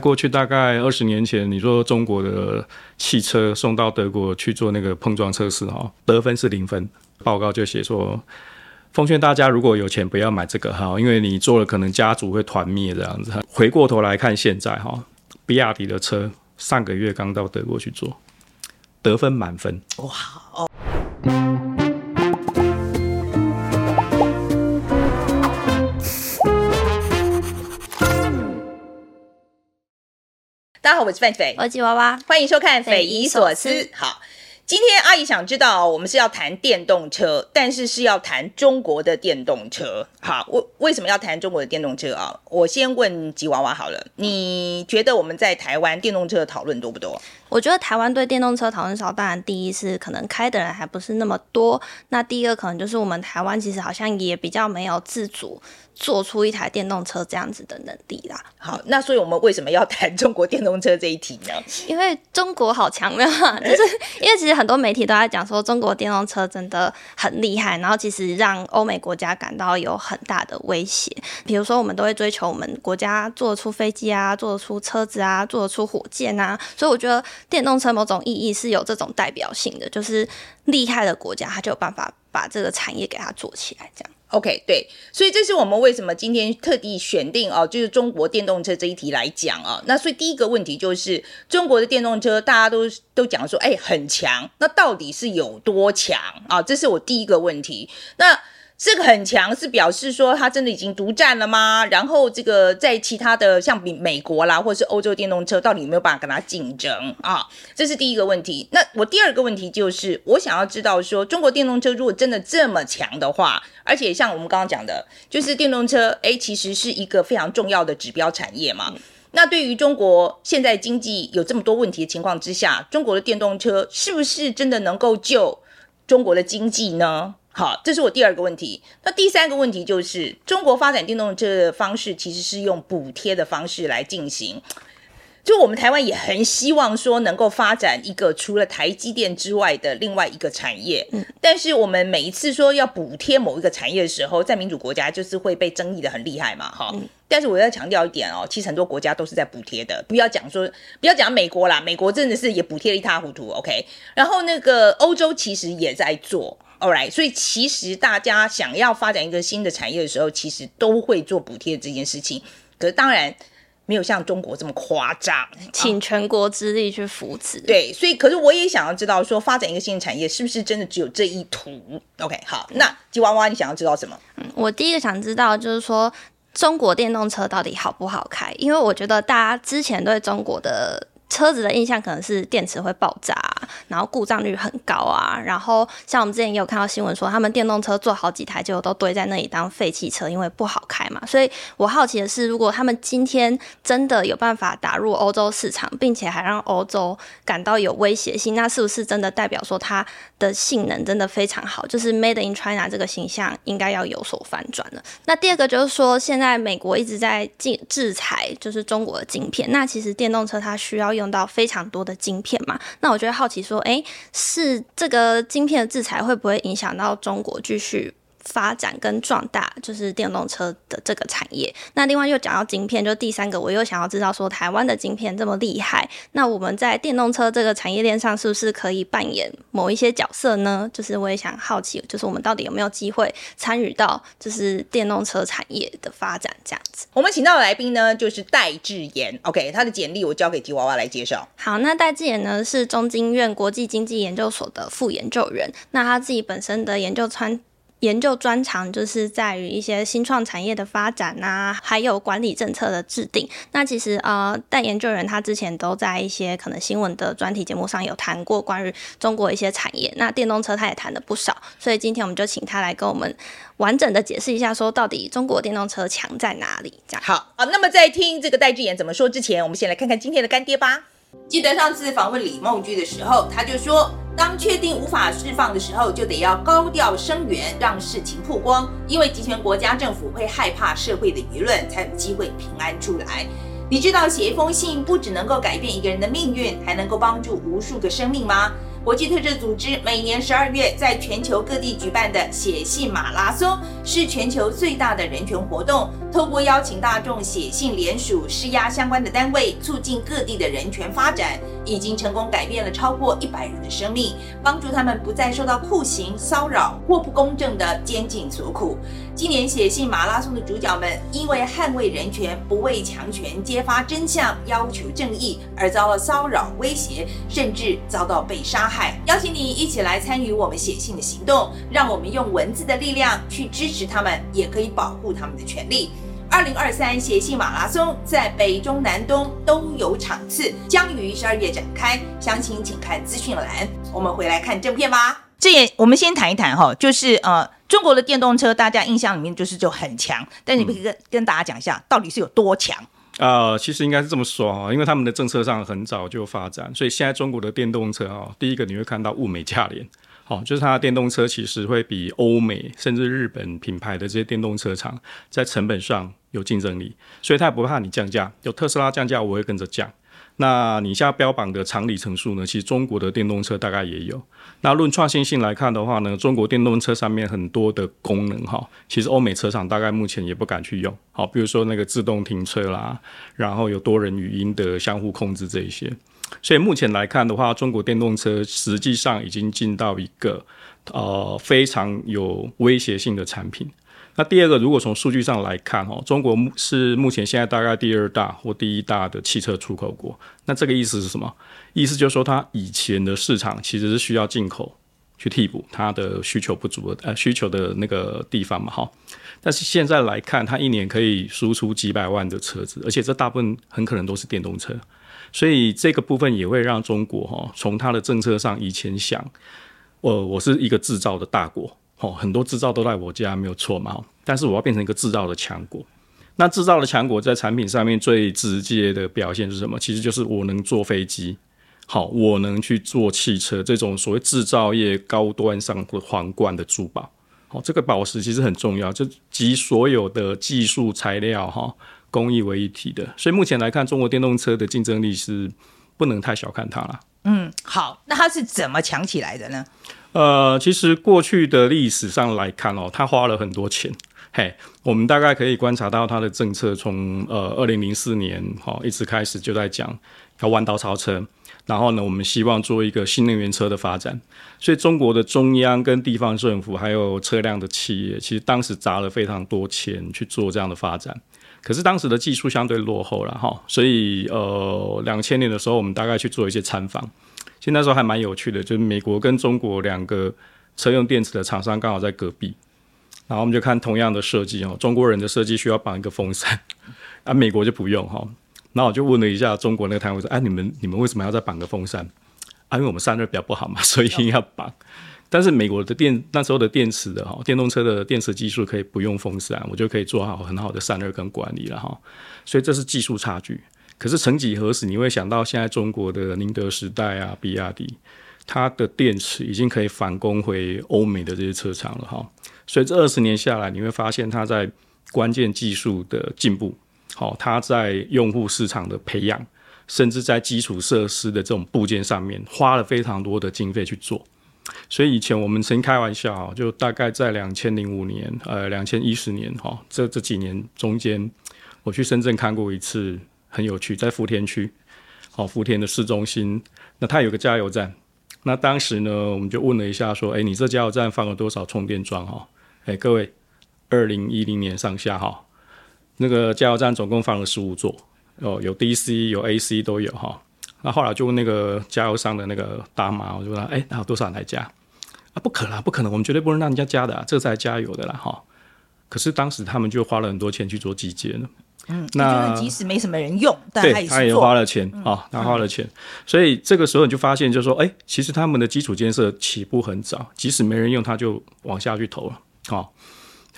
过去大概二十年前，你说中国的汽车送到德国去做那个碰撞测试，哈，得分是零分。报告就写说，奉劝大家如果有钱不要买这个哈，因为你做了可能家族会团灭这样子。回过头来看现在哈，比亚迪的车上个月刚到德国去做，得分满分。哇哦！大家好，我是范斐，我是吉娃娃，欢迎收看《匪夷所思》。好，今天阿姨想知道，我们是要谈电动车，但是是要谈中国的电动车。好，为为什么要谈中国的电动车啊？我先问吉娃娃好了，你觉得我们在台湾电动车的讨论多不多？我觉得台湾对电动车讨论少，当然第一是可能开的人还不是那么多，那第二可能就是我们台湾其实好像也比较没有自主。做出一台电动车这样子的能力啦。好，那所以我们为什么要谈中国电动车这一题呢？因为中国好强啊，就是因为其实很多媒体都在讲说中国电动车真的很厉害，然后其实让欧美国家感到有很大的威胁。比如说，我们都会追求我们国家做出飞机啊，做出车子啊，做出火箭啊。所以我觉得电动车某种意义是有这种代表性的，就是厉害的国家它就有办法把这个产业给它做起来，这样。OK，对，所以这是我们为什么今天特地选定哦，就是中国电动车这一题来讲啊。那所以第一个问题就是中国的电动车，大家都都讲说，哎，很强，那到底是有多强啊？这是我第一个问题。那这个很强是表示说它真的已经独占了吗？然后这个在其他的像比美国啦，或者是欧洲电动车，到底有没有办法跟它竞争啊？这是第一个问题。那我第二个问题就是，我想要知道说，中国电动车如果真的这么强的话，而且像我们刚刚讲的，就是电动车，诶，其实是一个非常重要的指标产业嘛。那对于中国现在经济有这么多问题的情况之下，中国的电动车是不是真的能够救中国的经济呢？好，这是我第二个问题。那第三个问题就是，中国发展电动车的方式其实是用补贴的方式来进行。就我们台湾也很希望说能够发展一个除了台积电之外的另外一个产业。嗯，但是我们每一次说要补贴某一个产业的时候，在民主国家就是会被争议的很厉害嘛，哈。嗯。但是我要强调一点哦，其实很多国家都是在补贴的，不要讲说，不要讲美国啦，美国真的是也补贴的一塌糊涂。OK，然后那个欧洲其实也在做。All right，所以其实大家想要发展一个新的产业的时候，其实都会做补贴这件事情。可是当然没有像中国这么夸张，请全国之力去扶持。啊。对，所以可是我也想要知道，说发展一个新的产业是不是真的只有这一途？OK，好，那吉娃娃，你想要知道什么？嗯，我第一个想知道就是说中国电动车到底好不好开？因为我觉得大家之前对中国的。车子的印象可能是电池会爆炸，然后故障率很高啊。然后像我们之前也有看到新闻说，他们电动车做好几台，结果都堆在那里当废弃车，因为不好开嘛。所以我好奇的是，如果他们今天真的有办法打入欧洲市场，并且还让欧洲感到有威胁性，那是不是真的代表说它的性能真的非常好？就是 Made in China 这个形象应该要有所反转了。那第二个就是说，现在美国一直在禁制裁，就是中国的晶片。那其实电动车它需要用到非常多的晶片嘛，那我觉得好奇说，哎、是这个晶片的制裁会不会影响到中国继续发展跟壮大，就是电动车的这个产业。那另外又讲到晶片，就第三个，我又想要知道说，台湾的晶片这么厉害，那我们在电动车这个产业链上是不是可以扮演某一些角色呢？就是我也想好奇，就是我们到底有没有机会参与到就是电动车产业的发展这样子。我们请到的来宾呢，就是戴志妍，OK，他的简历我交给吉娃娃来介绍。好，那戴志妍呢是中经院国际经济研究所的副研究员，那他自己本身的研究川。研究专长就是在于一些新创产业的发展、啊，还有管理政策的制定。那其实呃，戴研究员他之前都在一些可能新闻的专题节目上有谈过关于中国一些产业。那电动车他也谈了不少，所以今天我们就请他来跟我们完整的解释一下，说到底中国电动车强在哪里？这样。好，好，那么在听这个戴智妍怎么说之前，我们先来看看今天的干爹吧。记得上次访问李梦居的时候，他就说，当确定无法释放的时候，就得要高调声援，让事情曝光，因为集权国家政府会害怕社会的舆论，才有机会平安出来。你知道写一封信不只能够改变一个人的命运，还能够帮助无数个生命吗？国际特赦组织每年十二月在全球各地举办的写信马拉松，是全球最大的人权活动。透过邀请大众写信联署，施压相关的单位，促进各地的人权发展，已经成功改变了超过一百人的生命，帮助他们不再受到酷刑骚扰或不公正的监禁所苦。今年写信马拉松的主角们，因为捍卫人权、不畏强权、揭发真相、要求正义，而遭到骚扰、威胁，甚至遭到被杀海。邀请你一起来参与我们写信的行动，让我们用文字的力量去支持他们，也可以保护他们的权利。二零二三写信马拉松在北中南东都有场次，将于十二月展开。详情请看资讯栏。我们回来看正片吧。这也我们先谈一谈哈，就是呃。中国的电动车，大家印象里面就是就很强，但你可以跟、跟大家讲一下，到底是有多强？呃，其实应该是这么说哈，因为他们的政策上很早就发展，所以现在中国的电动车啊，第一个你会看到物美价廉，好，就是它的电动车其实会比欧美甚至日本品牌的这些电动车厂在成本上有竞争力，所以它也不怕你降价，有特斯拉降价，我会跟着降。那你现在标榜的长里程数呢？其实中国的电动车大概也有。那论创新性来看的话呢，中国电动车上面很多的功能哈，其实欧美车厂大概目前也不敢去用。好，比如说那个自动停车啦，然后有多人语音的相互控制这一些。所以目前来看的话，中国电动车实际上已经进到一个呃非常有威胁性的产品。那第二个，如果从数据上来看，哈，中国是目前现在大概第二大或第一大的汽车出口国。那这个意思是什么？意思就是说，它以前的市场其实是需要进口去替补它的需求不足的呃需求的那个地方嘛，哈。但是现在来看，它一年可以输出几百万的车子，而且这大部分很可能都是电动车，所以这个部分也会让中国哈从它的政策上以前想，我我是一个制造的大国。哦，很多制造都在我家，没有错嘛。但是我要变成一个制造的强国。那制造的强国在产品上面最直接的表现是什么？其实就是我能坐飞机，好，我能去坐汽车，这种所谓制造业高端上皇冠的珠宝。好，这个宝石其实很重要，就集所有的技术材料哈工艺为一体的。所以目前来看，中国电动车的竞争力是不能太小看它了。嗯，好，那它是怎么强起来的呢？呃，其实过去的历史上来看哦，他花了很多钱。嘿，我们大概可以观察到他的政策从呃二零零四年哈、哦、一直开始就在讲要弯道超车，然后呢，我们希望做一个新能源车的发展。所以中国的中央跟地方政府还有车辆的企业，其实当时砸了非常多钱去做这样的发展。可是当时的技术相对落后了哈、所以呃两千年的时候，我们大概去做一些参访。其实那时候还蛮有趣的，就是美国跟中国两个车用电池的厂商刚好在隔壁，然后我们就看同样的设计哦，中国人的设计需要绑一个风扇，啊，美国就不用哈。那我就问了一下中国那个摊位说，哎，你们你们为什么要再绑个风扇？啊，因为我们散热比较不好嘛，所以要绑。但是美国的电那时候的电池的哈，电动车的电池技术可以不用风扇，我就可以做好很好的散热跟管理了哈。所以这是技术差距。可是曾几何时，你会想到现在中国的宁德时代啊、比亚迪，它的电池已经可以反攻回欧美的这些车厂了哈。所以这二十年下来，你会发现它在关键技术的进步，好，它在用户市场的培养，甚至在基础设施的这种部件上面，花了非常多的经费去做。所以以前我们曾开玩笑，就大概在两千零五年、呃两千一十年哈，这这几年中间，我去深圳看过一次。很有趣，在福田区，好，福田的市中心，那它有个加油站。那当时呢，我们就问了一下，说，哎，你这加油站放了多少充电桩？哈，哎，各位，二零一零年上下，哈，那个加油站总共放了十五座，哦，有 DC 有 AC 都有，哈。那后来就问那个加油商的那个大妈，我就问他，哎，那有多少人来加？啊，不可能，不可能，我们绝对不能让人家加的，这才加油的啦，哈。可是当时他们就花了很多钱去做基建了。嗯，那即使没什么人用，但他也他也花了钱啊、嗯哦，他花了钱，嗯、所以这个时候你就发现，就是说，哎，其实他们的基础建设起步很早，即使没人用，他就往下去投了，好、哦，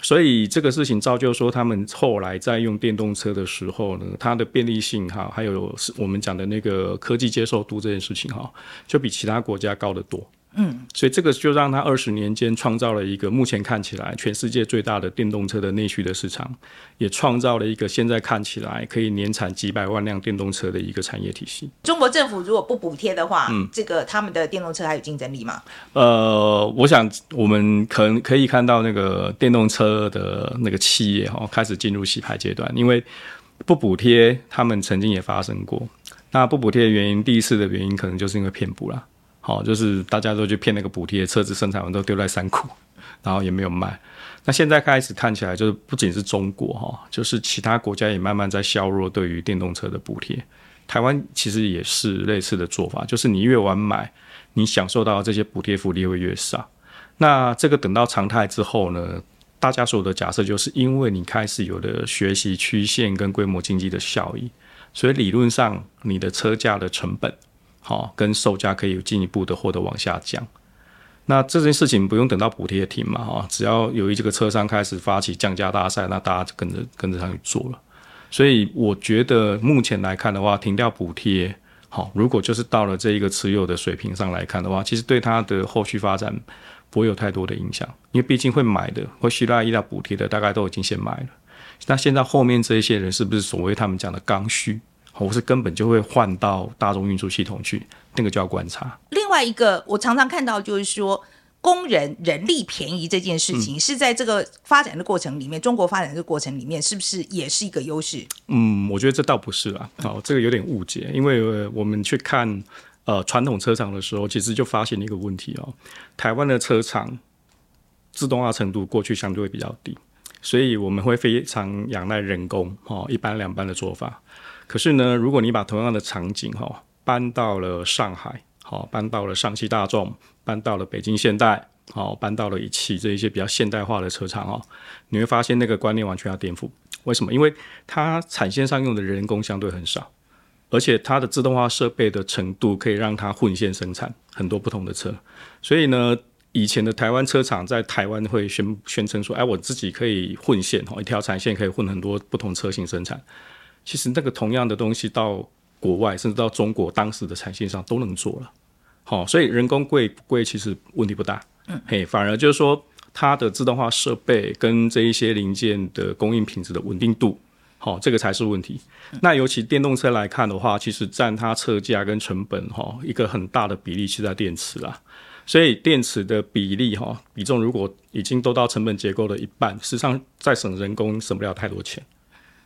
所以这个事情造就说，他们后来在用电动车的时候呢，它的便利性哈，还有我们讲的那个科技接受度这件事情哈，就比其他国家高得多。嗯，所以这个就让他二十年间创造了一个目前看起来全世界最大的电动车的内需的市场，也创造了一个现在看起来可以年产几百万辆电动车的一个产业体系。中国政府如果不补贴的话，嗯，这个他们的电动车还有竞争力吗？呃，我想我们可能可以看到那个电动车的那个企业哈开始进入洗牌阶段，因为不补贴，他们曾经也发生过。那不补贴的原因，第一次的原因可能就是因为骗补了。好，就是大家都去骗那个补贴，车子生产完都丢在山库，然后也没有卖。那现在开始看起来，就是不仅是中国哈，就是其他国家也慢慢在削弱对于电动车的补贴。台湾其实也是类似的做法，就是你越晚买，你享受到这些补贴福利会越少。那这个等到常态之后呢，大家所有的假设就是因为你开始有了学习曲线跟规模经济的效益，所以理论上你的车价的成本。好，跟售价可以有进一步的获得往下降。那这件事情不用等到补贴停嘛？哈，只要有一这个车商开始发起降价大赛，那大家就跟着跟着上去做了。所以我觉得目前来看的话，停掉补贴，好，如果就是到了这一个持有的水平上来看的话，其实对它的后续发展不会有太多的影响，因为毕竟会买的或需要依到补贴的，大概都已经先买了。那现在后面这一些人是不是所谓他们讲的刚需？或是根本就会换到大众运输系统去，那个就要观察。另外一个，我常常看到就是说，工人人力便宜这件事情，是在这个发展的过程里面，嗯、中国发展的过程里面，是不是也是一个优势？嗯，我觉得这倒不是啦。哦，这个有点误解，因为我们去看呃传统车厂的时候，其实就发现了一个问题哦，台湾的车厂自动化程度过去相对会比较低，所以我们会非常仰赖人工哦，一般两班的做法。可是呢，如果你把同样的场景哈搬到了上海，好搬到了上汽大众，搬到了北京现代，好搬到了一汽这一些比较现代化的车厂哦，你会发现那个观念完全要颠覆。为什么？因为它产线上用的人工相对很少，而且它的自动化设备的程度可以让它混线生产很多不同的车。所以呢，以前的台湾车厂在台湾会宣宣称说，哎，我自己可以混线哦，一条产线可以混很多不同车型生产。其实那个同样的东西到国外，甚至到中国当时的产线上都能做了，好，所以人工贵不贵其实问题不大，嗯，嘿，反而就是说它的自动化设备跟这一些零件的供应品质的稳定度，好，这个才是问题。那尤其电动车来看的话，其实占它车价跟成本哈一个很大的比例是在电池啦，所以电池的比例哈比重如果已经都到成本结构的一半，实际上再省人工省不了太多钱。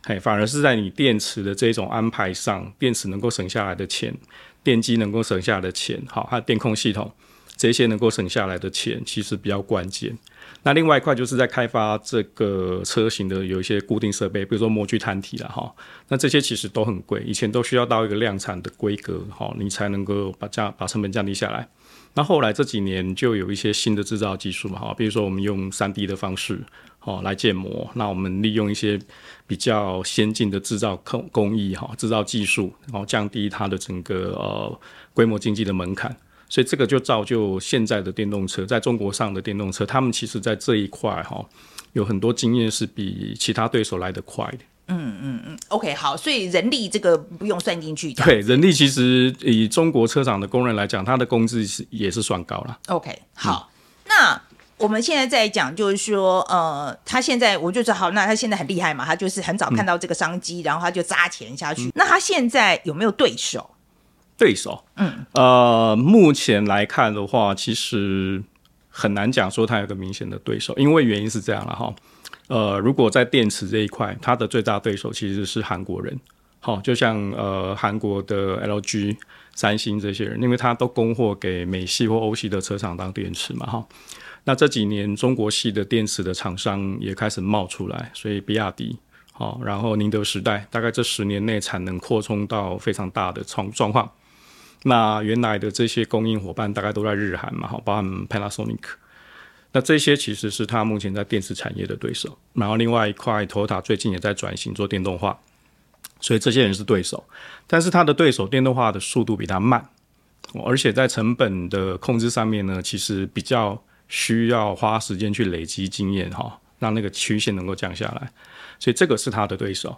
嘿，反而是在你电池的这种安排上，电池能够省下来的钱，电机能够省下来的钱，好，还有电控系统这些能够省下来的钱，其实比较关键。那另外一块就是在开发这个车型的有一些固定设备，比如说模具摊体了哈，那这些其实都很贵，以前都需要到一个量产的规格，好，你才能够把价把成本降低下来。那后来这几年就有一些新的制造技术嘛，哈，比如说我们用三 D 的方式，哦，来建模。那我们利用一些比较先进的制造工工艺，哈，制造技术，然后降低它的整个呃规模经济的门槛。所以这个就造就现在的电动车，在中国上的电动车，他们其实在这一块哈有很多经验是比其他对手来得快的。嗯嗯嗯，OK，好，所以人力这个不用算进去。对，人力其实以中国车厂的工人来讲，他的工资是也是算高了。OK，好，我们现在在讲，就是说，呃，他现在我就说好，那他现在很厉害嘛，他就是很早看到这个商机，嗯、然后他就砸钱下去。嗯、那他现在有没有对手？对手，嗯，呃，目前来看的话，其实很难讲说他有个明显的对手，因为原因是这样了哈。呃，如果在电池这一块，它的最大对手其实是韩国人，好，就像呃韩国的 LG、三星这些人，因为他都供货给美系或欧系的车厂当电池嘛，哈。那这几年中国系的电池的厂商也开始冒出来，所以比亚迪，好，然后宁德时代，大概这十年内产能扩充到非常大的状状况。那原来的这些供应伙伴大概都在日韩嘛，好，包含 Panasonic。那这些其实是他目前在电池产业的对手，然后另外一块，Toyota 最近也在转型做电动化，所以这些人是对手，但是他的对手电动化的速度比他慢，而且在成本的控制上面呢，其实比较需要花时间去累积经验哈，让那个曲线能够降下来。所以这个是它的对手。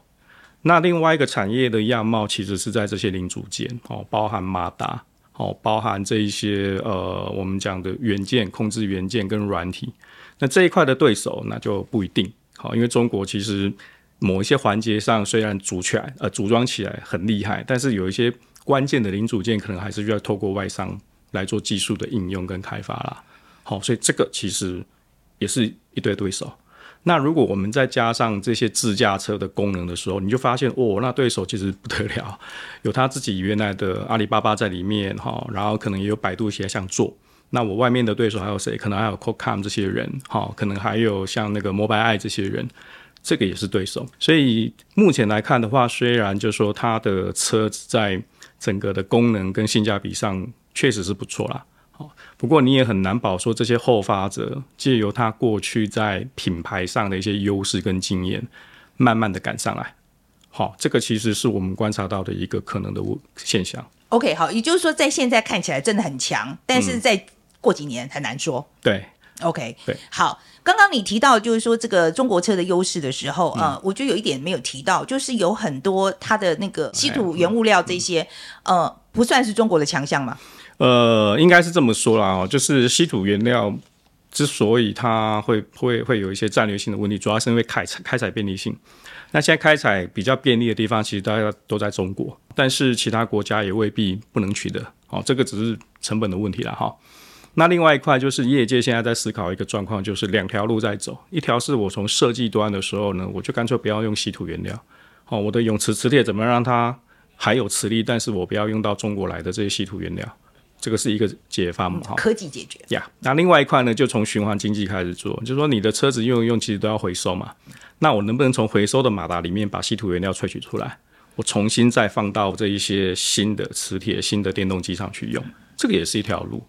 那另外一个产业的样貌，其实是在这些零组件哦，包含马达哦，包含这一些呃，我们讲的元件、控制元件跟软体。那这一块的对手，那就不一定好，因为中国其实某一些环节上虽然组起来呃组装起来很厉害，但是有一些关键的零组件可能还是需要透过外商来做技术的应用跟开发啦。好，所以这个其实也是一对对手。那如果我们再加上这些自驾车的功能的时候，你就发现哦，那对手其实不得了，有他自己原来的阿里巴巴在里面哈，然后可能也有百度也想做。那我外面的对手还有谁？可能还有 Qualcomm 这些人哈，可能还有像那个 Mobileye 这些人，这个也是对手。所以目前来看的话，虽然就说它的车子在整个的功能跟性价比上确实是不错啦。不过你也很难保说这些后发者借由他过去在品牌上的一些优势跟经验，慢慢的赶上来。好，这个其实是我们观察到的一个可能的现象。OK，好，也就是说在现在看起来真的很强，但是在过几年很难说。嗯、对，OK，对，好。刚刚你提到就是说这个中国车的优势的时候，嗯、呃，我觉得有一点没有提到，就是有很多它的那个稀土原物料这些，嗯、呃，不算是中国的强项吗？呃，应该是这么说啦哦，就是稀土原料之所以它会会会有一些战略性的问题，主要是因为开采开采便利性。那现在开采比较便利的地方，其实大家都在中国，但是其他国家也未必不能取得。哦，这个只是成本的问题了哈。那另外一块就是业界现在在思考一个状况，就是两条路在走，一条是我从设计端的时候呢，我就干脆不要用稀土原料。哦，我的永磁磁铁怎么让它还有磁力，但是我不要用到中国来的这些稀土原料。这个是一个解放嘛？哈，科技解决呀。Yeah, 那另外一块呢，就从循环经济开始做，就是说你的车子用一用，其实都要回收嘛。那我能不能从回收的马达里面把稀土原料萃取出来，我重新再放到这一些新的磁铁、新的电动机上去用？这个也是一条路。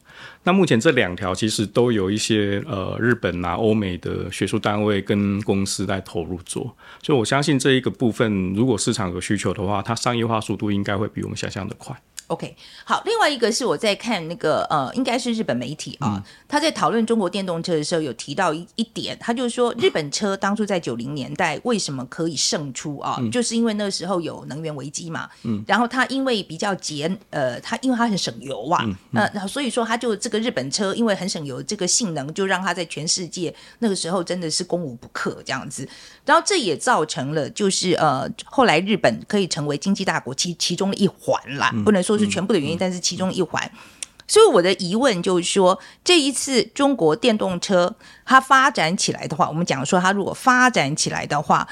那目前这两条其实都有一些呃日本啊、欧美的学术单位跟公司在投入做，所以我相信这一个部分，如果市场有需求的话，它商业化速度应该会比我们想象的快。OK，好，另外一个是我在看那个呃，应该是日本媒体啊，嗯、他在讨论中国电动车的时候有提到一一点，他就是说日本车当初在九零年代为什么可以胜出啊？嗯、就是因为那个时候有能源危机嘛，嗯，然后他因为比较节呃，他因为他很省油啊，那然后所以说他就这个日本车因为很省油，这个性能就让他在全世界那个时候真的是攻无不克这样子，然后这也造成了就是呃后来日本可以成为经济大国其其中的一环啦，嗯、不能说。是全部的原因，但是其中一环。所以我的疑问就是说，这一次中国电动车它发展起来的话，我们讲说它如果发展起来的话，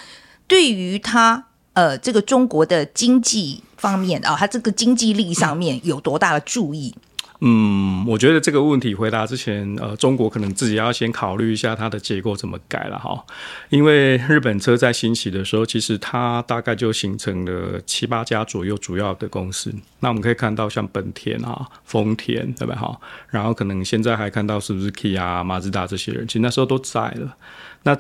对于它呃这个中国的经济方面啊，它这个经济力上面有多大的注意？嗯，嗯我觉得这个问题回答之前，呃，中国可能自己要先考虑一下它的结构怎么改了哈。因为日本车在兴起的时候，其实它大概就形成了七八家左右主要的公司。那我们可以看到，像本田啊、丰田，对不对哈？然后可能现在还看到是不是 Kia 啊、马自达这些人，其实那时候都在了。那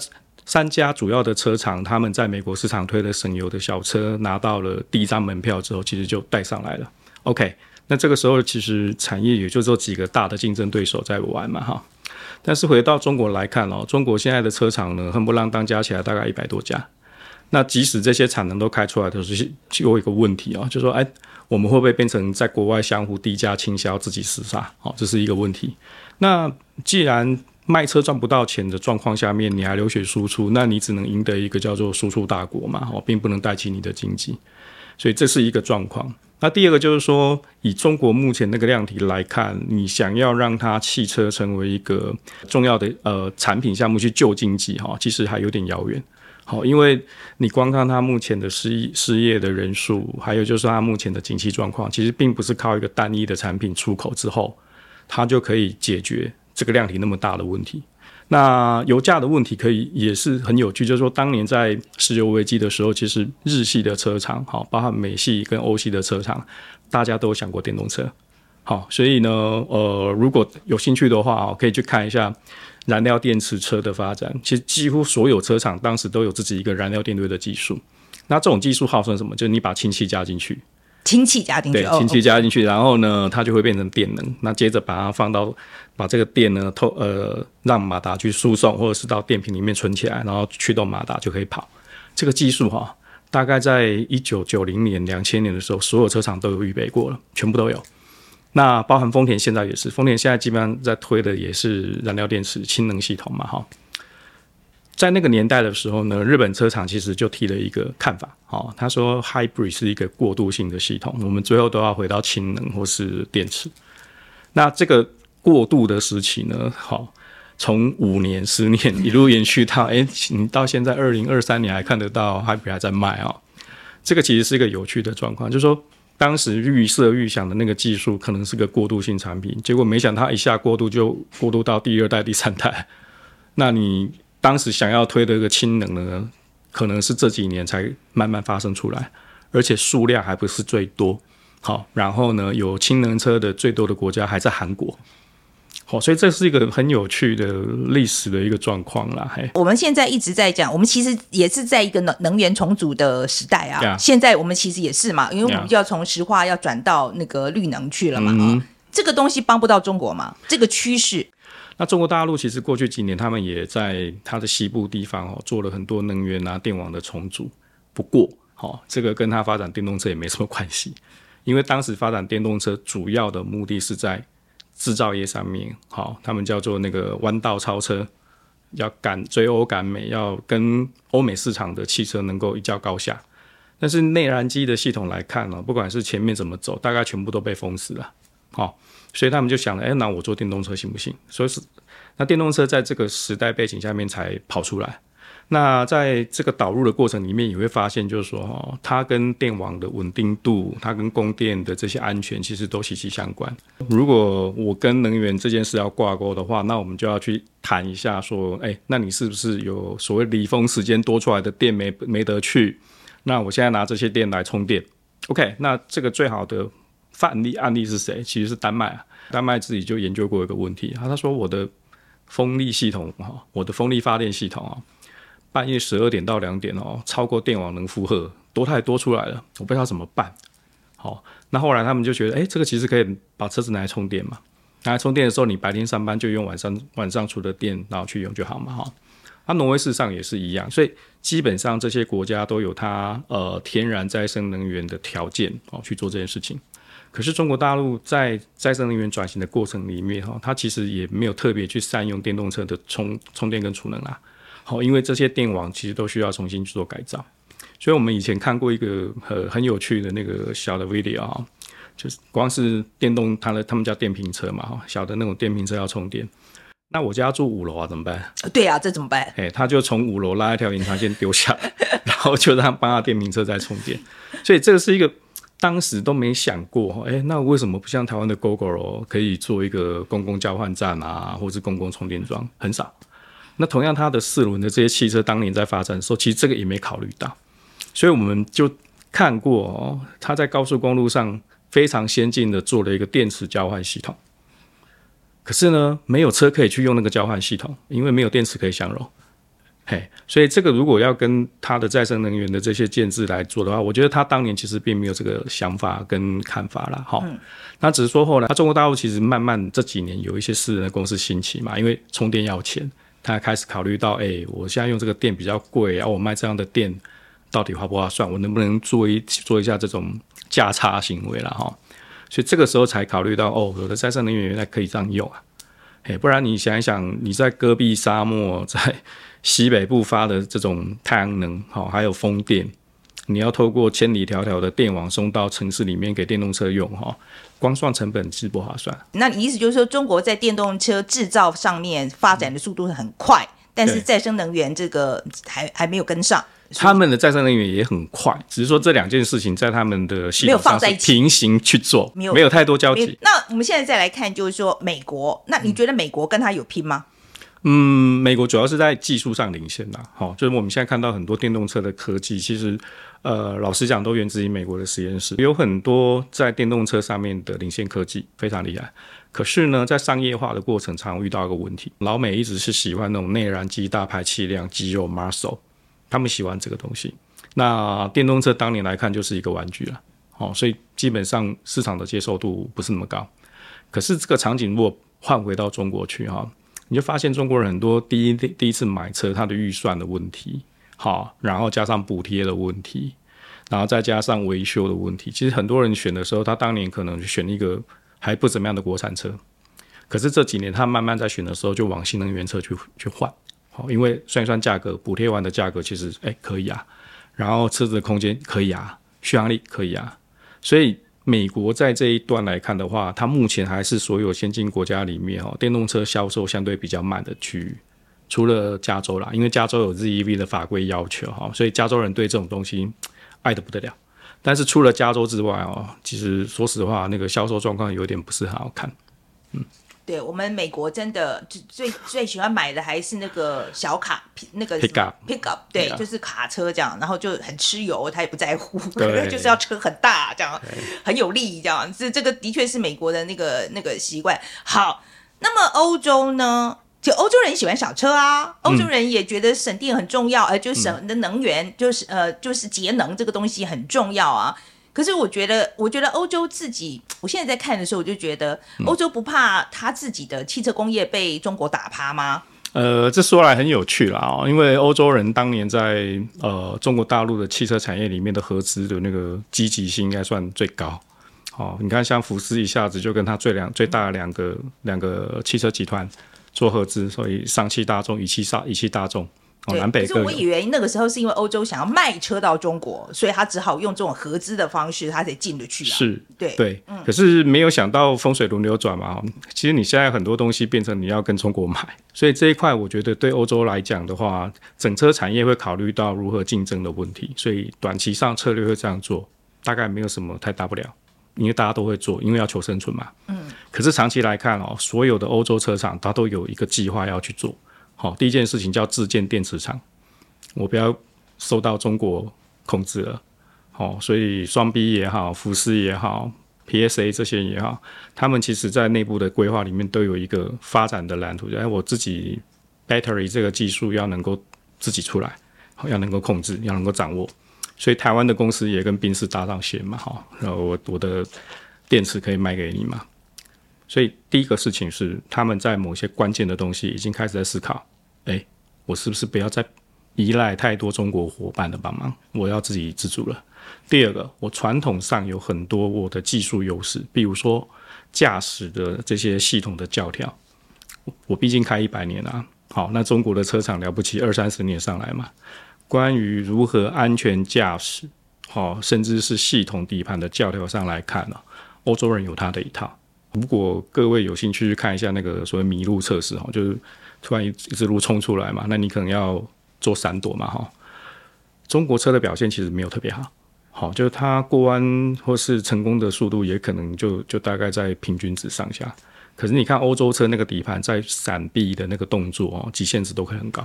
三家主要的车厂，他们在美国市场推的省油的小车，拿到了第一张门票之后，其实就带上来了。OK。那这个时候，其实产业也就这几个大的竞争对手在玩嘛，哈。但是回到中国来看哦，中国现在的车厂呢，恨不浪当加起来大概一百多家。那即使这些产能都开出来的时候，就有一个问题啊，就说，哎，我们会不会变成在国外相互低价倾销，自己厮杀？哦，这是一个问题。那既然卖车赚不到钱的状况下面，你还流血输出，那你只能赢得一个叫做输出大国嘛，哦，并不能带起你的经济。所以这是一个状况。那第二个就是说，以中国目前那个量体来看，你想要让它汽车成为一个重要的呃产品项目去救经济哈，其实还有点遥远。好，因为你光看它目前的失失业的人数，还有就是它目前的景气状况，其实并不是靠一个单一的产品出口之后，它就可以解决这个量体那么大的问题。那油价的问题可以也是很有趣，就是说当年在石油危机的时候，其实日系的车厂，好，包括美系跟欧系的车厂，大家都想过电动车，好，所以呢，呃，如果有兴趣的话，可以去看一下燃料电池车的发展。其实几乎所有车厂当时都有自己一个燃料电池的技术。那这种技术号称什么？就是你把氢气加进去，氢气加进去，对，氢气加进去，然后呢，它就会变成电能。那接着把它放到，把这个电呢透呃让马达去输送，或者是到电瓶里面存起来，然后驱动马达就可以跑。这个技术哈、哦，大概在一九九零年、两千年的时候，所有车厂都有预备过了，全部都有。那包含丰田现在也是，丰田现在基本上在推的也是燃料电池氢能系统嘛，哈。在那个年代的时候呢，日本车厂其实就提了一个看法，哦，他说 hybrid 是一个过渡性的系统，我们最后都要回到氢能或是电池。那这个过渡的时期呢，好，从五年、十年 一路延续到，哎，你到现在二零二三年还看得到 hybrid 还在卖啊，这个其实是一个有趣的状况，就是说当时预设预想的那个技术可能是个过渡性产品，结果没想到它一下过渡就过渡到第二代、第三代，那你。当时想要推的一个氢能呢，可能是这几年才慢慢发生出来，而且数量还不是最多。好，然后呢，有氢能车的最多的国家还在韩国。好，所以这是一个很有趣的历史的一个状况啦。嘿，我们现在一直在讲，我们其实也是在一个能能源重组的时代啊。现在我们其实也是嘛，因为我们就要从石化要转到那个绿能去了嘛。Yeah. 这个东西帮不到中国嘛？这个趋势。那中国大陆其实过去几年，他们也在它的西部地方哦做了很多能源啊、电网的重组。不过，哈，这个跟它发展电动车也没什么关系，因为当时发展电动车主要的目的是在制造业上面，好，他们叫做那个弯道超车，要赶追欧赶美，要跟欧美市场的汽车能够一较高下。但是内燃机的系统来看呢，不管是前面怎么走，大概全部都被封死了，好。所以他们就想了，哎，那我做电动车行不行？所以是，那电动车在这个时代背景下面才跑出来。那在这个导入的过程里面，你会发现，就是说，哦，它跟电网的稳定度，它跟供电的这些安全，其实都息息相关。如果我跟能源这件事要挂钩的话，那我们就要去谈一下，说，哎，那你是不是有所谓离峰时间多出来的电没没得去？那我现在拿这些电来充电，OK？那这个最好的。范例案例是谁？其实是丹麦啊。丹麦自己就研究过一个问题，他他说，我的风力系统哈，我的风力发电系统啊，半夜十二点到两点哦，超过电网能负荷，多太多出来了，我不知道怎么办。好，那后来他们就觉得，哎，这个其实可以把车子拿来充电嘛，拿来充电的时候，你白天上班就用晚上晚上出的电，然后去用就好嘛，哈。那挪威事实上也是一样，所以基本上这些国家都有它呃天然再生能源的条件哦去做这件事情。可是中国大陆在再生能源转型的过程里面，哈，它其实也没有特别去善用电动车的充充电跟储能啊，好，因为这些电网其实都需要重新去做改造。所以我们以前看过一个很很有趣的那个小的 video 啊，就是光是电动它的他们叫电瓶车嘛，哈，小的那种电瓶车要充电，那我家住五楼啊，怎么办？对啊，这怎么办？哎，他就从五楼拉一条延长线丢下来，然后就让帮他电瓶车在充电，所以这个是一个。当时都没想过，哎，那为什么不像台湾的 Gogoro 可以做一个公共交换站啊，或是公共充电桩？很少。那同样，它的四轮的这些汽车当年在发展的时候，其实这个也没考虑到。所以我们就看过哦，它在高速公路上非常先进的做了一个电池交换系统。可是呢，没有车可以去用那个交换系统，因为没有电池可以相容。嘿，所以这个如果要跟他的再生能源的这些建制来做的话，我觉得他当年其实并没有这个想法跟看法啦。哈、嗯。那只是说后来，他中国大陆其实慢慢这几年有一些私人的公司兴起嘛，因为充电要钱，他开始考虑到，哎、欸，我现在用这个电比较贵，然后我卖这样的电到底划不划算？我能不能做一做一下这种价差行为了哈？所以这个时候才考虑到，哦，有的再生能源原来可以这样用啊。哎，不然你想一想，你在戈壁沙漠 在。西北部发的这种太阳能，好，还有风电，你要透过千里迢迢的电网送到城市里面给电动车用，哈，光算成本是不划算。那你意思就是说，中国在电动车制造上面发展的速度很快，嗯、但是再生能源这个还还没有跟上。他们的再生能源也很快，只是说这两件事情在他们的系统上是平行去做，没有没有太多交集。那我们现在再来看，就是说美国，那你觉得美国跟他有拼吗？嗯嗯，美国主要是在技术上领先啦，好，就是我们现在看到很多电动车的科技，其实，呃，老实讲都源自于美国的实验室，有很多在电动车上面的领先科技非常厉害。可是呢，在商业化的过程常遇到一个问题，老美一直是喜欢那种内燃机、大排气量、肌肉 muscle，他们喜欢这个东西。那电动车当年来看就是一个玩具了。哦，所以基本上市场的接受度不是那么高。可是这个场景如果换回到中国去哈，你就发现中国人很多第一第一次买车，他的预算的问题，好，然后加上补贴的问题，然后再加上维修的问题，其实很多人选的时候，他当年可能选一个还不怎么样的国产车，可是这几年他慢慢在选的时候，就往新能源车去去换，好，因为算一算价格，补贴完的价格其实哎可以啊，然后车子的空间可以啊，续航力可以啊，所以。美国在这一段来看的话，它目前还是所有先进国家里面哦，电动车销售相对比较慢的区域，除了加州啦，因为加州有 ZEV 的法规要求哈，所以加州人对这种东西爱得不得了。但是除了加州之外哦，其实说实话，那个销售状况有点不是很好看，嗯。对我们美国真的最最最喜欢买的还是那个小卡，那个 pick up pick up，对.就是卡车这样，然后就很吃油，他也不在乎，就是要车很大这样，很有力这样，这这个的确是美国的那个那个习惯。好，那么欧洲呢？就欧洲人喜欢小车啊，欧洲人也觉得省电很重要，呃、嗯，就省的能源就是呃就是节能这个东西很重要啊。可是我觉得，我觉得欧洲自己，我现在在看的时候，我就觉得欧洲不怕他自己的汽车工业被中国打趴吗？呃，这说来很有趣啦哦，因为欧洲人当年在呃中国大陆的汽车产业里面的合资的那个积极性应该算最高。哦，你看像福斯一下子就跟他最两最大的两个两个汽车集团做合资，所以上汽大众、一汽上一汽大众。南北，可是我以为那个时候是因为欧洲想要卖车到中国，所以他只好用这种合资的方式，他才进得去啊。是，对对、嗯。可是没有想到风水轮流转嘛。其实你现在很多东西变成你要跟中国买，所以这一块我觉得对欧洲来讲的话，整车产业会考虑到如何竞争的问题，所以短期上策略会这样做，大概没有什么太大不了，因为大家都会做，因为要求生存嘛。嗯。可是长期来看哦，所有的欧洲车厂它都有一个计划要去做。好，第一件事情叫自建电池厂，我不要受到中国控制了。好，所以双 B 也好，福斯也好，PSA 这些也好，他们其实在内部的规划里面都有一个发展的蓝图，哎，我自己 battery 这个技术要能够自己出来，要能够控制，要能够掌握。所以台湾的公司也跟宾士搭上线嘛，哈，然后我我的电池可以卖给你嘛。所以第一个事情是，他们在某些关键的东西已经开始在思考，哎，我是不是不要再依赖太多中国伙伴的帮忙，我要自给自足了。第二个，我传统上有很多我的技术优势，比如说驾驶的这些系统的教条，我毕竟开一百年了，好，那中国的车厂了不起，二三十年上来嘛，关于如何安全驾驶，好，甚至是系统底盘的教条上来看呢，欧洲人有他的一套。如果各位有兴趣去看一下那个所谓麋鹿测试哈，就是突然一一只鹿冲出来嘛，那你可能要做闪躲嘛哈。中国车的表现其实没有特别好，好就是它过弯或是成功的速度也可能就就大概在平均值上下。可是你看欧洲车那个底盘在闪避的那个动作哦，极限值都会很高。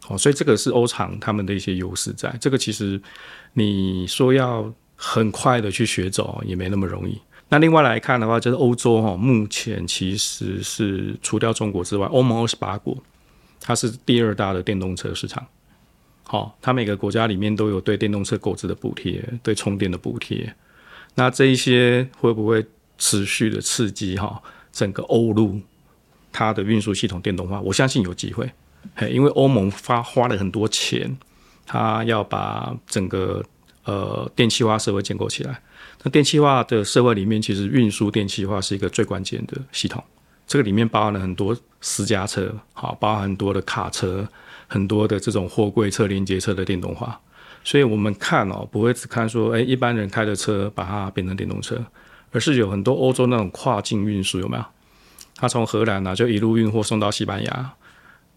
好，所以这个是欧厂他们的一些优势在。这个其实你说要很快的去学走也没那么容易。那另外来看的话，就是欧洲哈，目前其实是除掉中国之外，欧盟二十八国，它是第二大的电动车市场。好，它每个国家里面都有对电动车购置的补贴，对充电的补贴。那这一些会不会持续的刺激哈整个欧陆它的运输系统电动化？我相信有机会，嘿，因为欧盟花花了很多钱，它要把整个呃电气化社会建构起来。那电气化的社会里面，其实运输电气化是一个最关键的系统。这个里面包含了很多私家车，好，包含很多的卡车，很多的这种货柜车、连接车的电动化。所以我们看哦，不会只看说，哎，一般人开的车把它变成电动车，而是有很多欧洲那种跨境运输，有没有？他从荷兰啊，就一路运货送到西班牙，